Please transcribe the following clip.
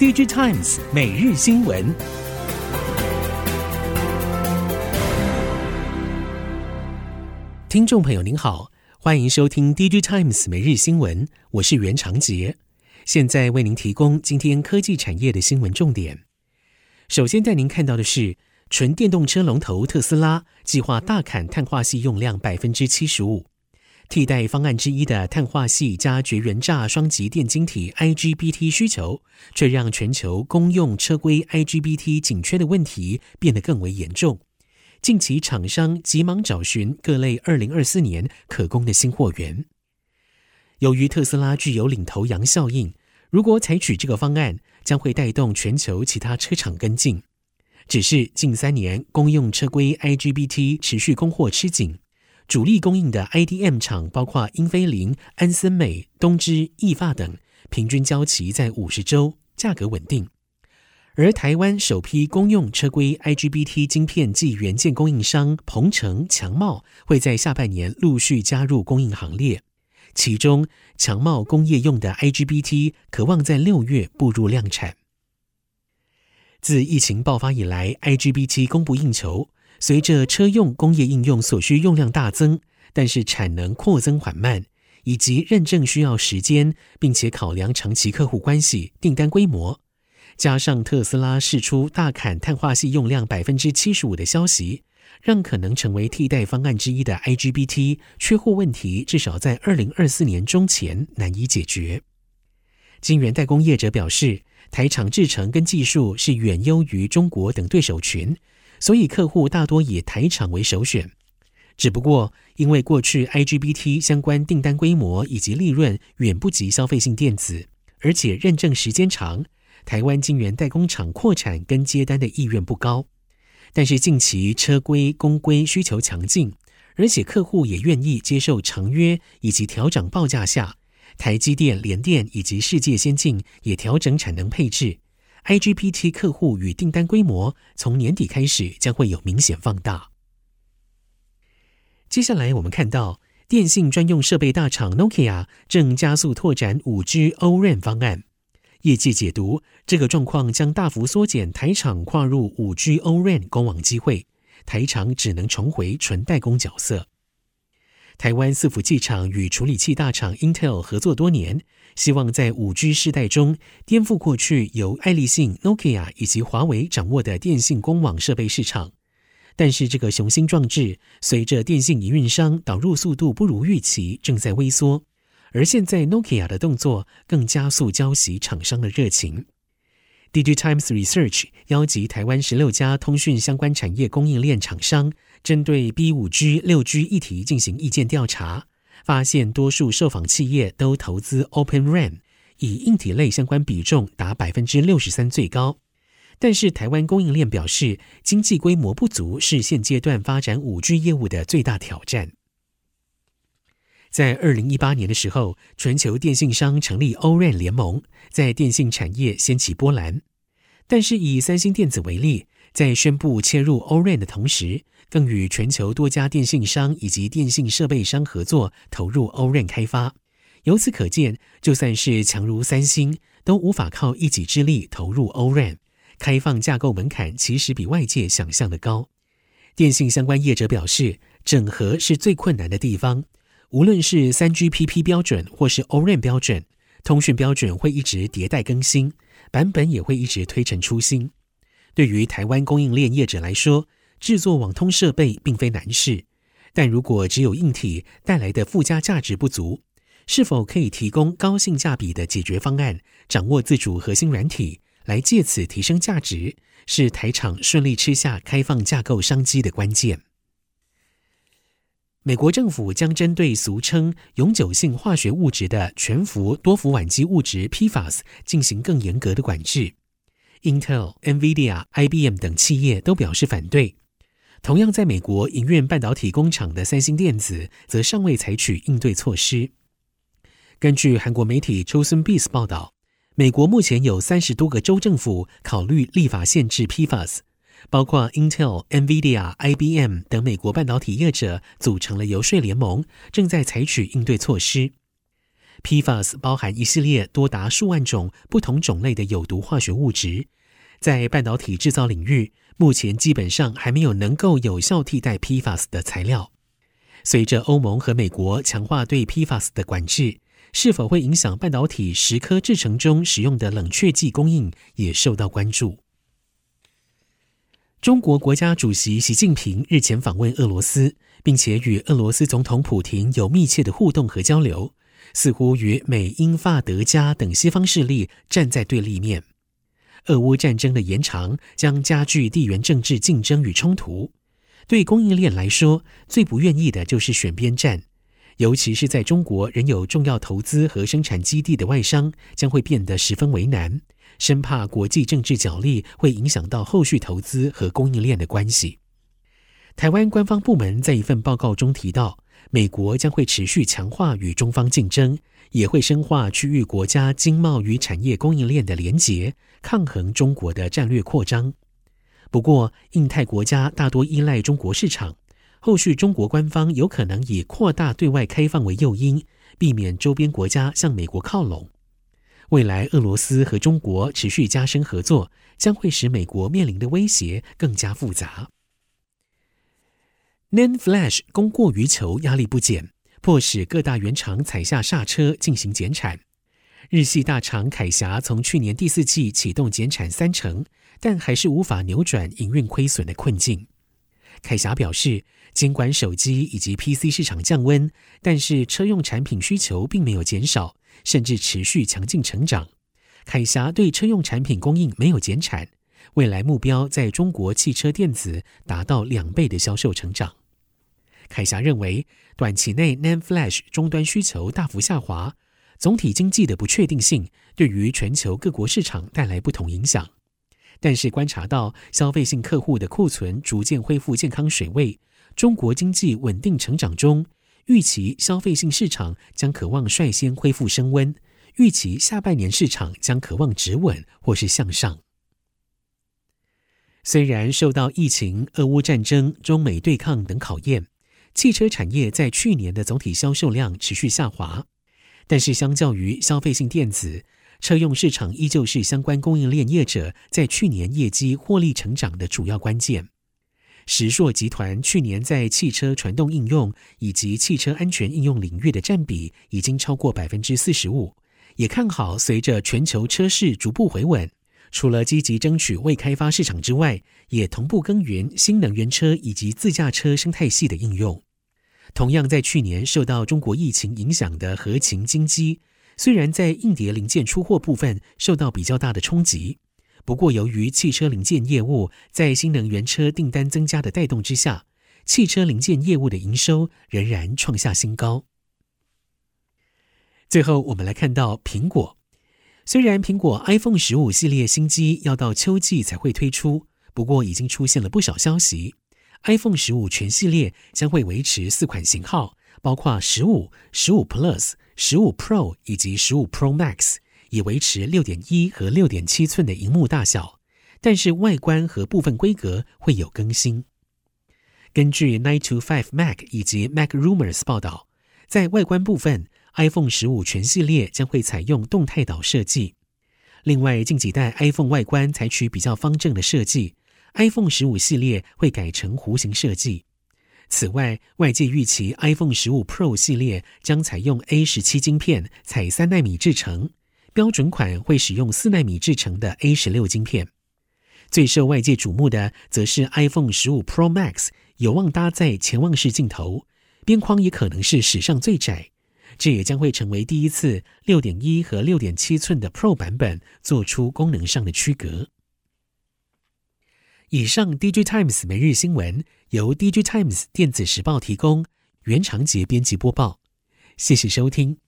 DG Times 每日新闻，听众朋友您好，欢迎收听 DG Times 每日新闻，我是袁长杰，现在为您提供今天科技产业的新闻重点。首先带您看到的是，纯电动车龙头特斯拉计划大砍碳化系用量百分之七十五。替代方案之一的碳化矽加绝缘栅双极电晶体 IGBT 需求，却让全球公用车规 IGBT 紧缺的问题变得更为严重。近期厂商急忙找寻各类二零二四年可供的新货源。由于特斯拉具有领头羊效应，如果采取这个方案，将会带动全球其他车厂跟进。只是近三年公用车规 IGBT 持续供货吃紧。主力供应的 IDM 厂包括英飞凌、安森美、东芝、意法等，平均交期在五十周，价格稳定。而台湾首批公用车规 IGBT 晶片及元件供应商鹏程、强茂会在下半年陆续加入供应行列，其中强茂工业用的 IGBT 可望在六月步入量产。自疫情爆发以来，IGBT 供不应求。随着车用工业应用所需用量大增，但是产能扩增缓慢，以及认证需要时间，并且考量长期客户关系、订单规模，加上特斯拉释出大砍碳化矽用量百分之七十五的消息，让可能成为替代方案之一的 IGBT 缺货问题，至少在二零二四年中前难以解决。晶圆代工业者表示，台厂制程跟技术是远优于中国等对手群。所以客户大多以台厂为首选，只不过因为过去 IGBT 相关订单规模以及利润远不及消费性电子，而且认证时间长，台湾晶圆代工厂扩产跟接单的意愿不高。但是近期车规工规需求强劲，而且客户也愿意接受长约以及调涨报价下，台积电、联电以及世界先进也调整产能配置。IGBT 客户与订单规模从年底开始将会有明显放大。接下来我们看到，电信专用设备大厂 Nokia 正加速拓展 5G O-RAN 方案。业界解读，这个状况将大幅缩减台厂跨入 5G O-RAN 公网机会，台厂只能重回纯代工角色。台湾伺服器厂与处理器大厂 Intel 合作多年，希望在 5G 世代中颠覆过去由爱立信、Nokia 以及华为掌握的电信公网设备市场。但是，这个雄心壮志随着电信营运商导入速度不如预期，正在微缩。而现在，Nokia 的动作更加速浇熄厂商的热情。DigiTimes Research 邀集台湾十六家通讯相关产业供应链厂商，针对 B 五 G、六 G 议题进行意见调查，发现多数受访企业都投资 Open RAN，以硬体类相关比重达百分之六十三最高。但是台湾供应链表示，经济规模不足是现阶段发展五 G 业务的最大挑战。在二零一八年的时候，全球电信商成立 O-RAN 联盟，在电信产业掀起波澜。但是以三星电子为例，在宣布切入 O-RAN 的同时，更与全球多家电信商以及电信设备商合作，投入 O-RAN 开发。由此可见，就算是强如三星，都无法靠一己之力投入 O-RAN。开放架构门槛其实比外界想象的高。电信相关业者表示，整合是最困难的地方。无论是 3GPP 标准或是 O-RAN 标准，通讯标准会一直迭代更新，版本也会一直推陈出新。对于台湾供应链业者来说，制作网通设备并非难事，但如果只有硬体带来的附加价值不足，是否可以提供高性价比的解决方案，掌握自主核心软体，来借此提升价值，是台厂顺利吃下开放架构商机的关键。美国政府将针对俗称永久性化学物质的全氟多氟烷基物质 PFAS 进行更严格的管制。Intel、NVIDIA、IBM 等企业都表示反对。同样在美国营运半导体工厂的三星电子则尚未采取应对措施。根据韩国媒体 Chosun Biz 报道，美国目前有三十多个州政府考虑立法限制 PFAS。包括 Intel、NVIDIA、IBM 等美国半导体业者组成了游说联盟，正在采取应对措施。PFAS 包含一系列多达数万种不同种类的有毒化学物质，在半导体制造领域，目前基本上还没有能够有效替代 PFAS 的材料。随着欧盟和美国强化对 PFAS 的管制，是否会影响半导体蚀刻制程中使用的冷却剂供应，也受到关注。中国国家主席习近平日前访问俄罗斯，并且与俄罗斯总统普亭有密切的互动和交流。似乎与美、英、法、德、加等西方势力站在对立面。俄乌战争的延长将加剧地缘政治竞争与冲突。对供应链来说，最不愿意的就是选边站，尤其是在中国仍有重要投资和生产基地的外商，将会变得十分为难，生怕国际政治角力会影响到后续投资和供应链的关系。台湾官方部门在一份报告中提到，美国将会持续强化与中方竞争，也会深化区域国家经贸与产业供应链的连结，抗衡中国的战略扩张。不过，印太国家大多依赖中国市场，后续中国官方有可能以扩大对外开放为诱因，避免周边国家向美国靠拢。未来，俄罗斯和中国持续加深合作，将会使美国面临的威胁更加复杂。NAND Flash 供过于求，压力不减，迫使各大原厂踩下刹车进行减产。日系大厂凯霞从去年第四季启动减产三成，但还是无法扭转营运亏损的困境。凯霞表示，尽管手机以及 PC 市场降温，但是车用产品需求并没有减少，甚至持续强劲成长。凯霞对车用产品供应没有减产，未来目标在中国汽车电子达到两倍的销售成长。凯霞认为，短期内 NAND Flash 终端需求大幅下滑，总体经济的不确定性对于全球各国市场带来不同影响。但是观察到消费性客户的库存逐渐恢复健康水位，中国经济稳定成长中，预期消费性市场将可望率先恢复升温，预期下半年市场将可望止稳或是向上。虽然受到疫情、俄乌战争、中美对抗等考验。汽车产业在去年的总体销售量持续下滑，但是相较于消费性电子，车用市场依旧是相关供应链业者在去年业绩获利成长的主要关键。石硕集团去年在汽车传动应用以及汽车安全应用领域的占比已经超过百分之四十五，也看好随着全球车市逐步回稳，除了积极争取未开发市场之外，也同步耕耘新能源车以及自驾车生态系的应用。同样在去年受到中国疫情影响的合情精机，虽然在硬碟零件出货部分受到比较大的冲击，不过由于汽车零件业务在新能源车订单增加的带动之下，汽车零件业务的营收仍然创下新高。最后，我们来看到苹果。虽然苹果 iPhone 十五系列新机要到秋季才会推出，不过已经出现了不少消息。iPhone 十五全系列将会维持四款型号，包括十五、十五 Plus、十五 Pro 以及十五 Pro Max，以维持六点一和六点七寸的荧幕大小，但是外观和部分规格会有更新。根据 Nine to Five Mac 以及 Mac Rumors 报道，在外观部分，iPhone 十五全系列将会采用动态岛设计。另外，近几代 iPhone 外观采取比较方正的设计，iPhone 十五系列会改成弧形设计。此外，外界预期 iPhone 十五 Pro 系列将采用 A 十七晶片，采三纳米制程；标准款会使用四纳米制成的 A 十六晶片。最受外界瞩目的，则是 iPhone 十五 Pro Max 有望搭载潜望式镜头，边框也可能是史上最窄。这也将会成为第一次，六点一和六点七寸的 Pro 版本做出功能上的区隔。以上 DigiTimes 每日新闻由 DigiTimes 电子时报提供，袁长杰编辑播报，谢谢收听。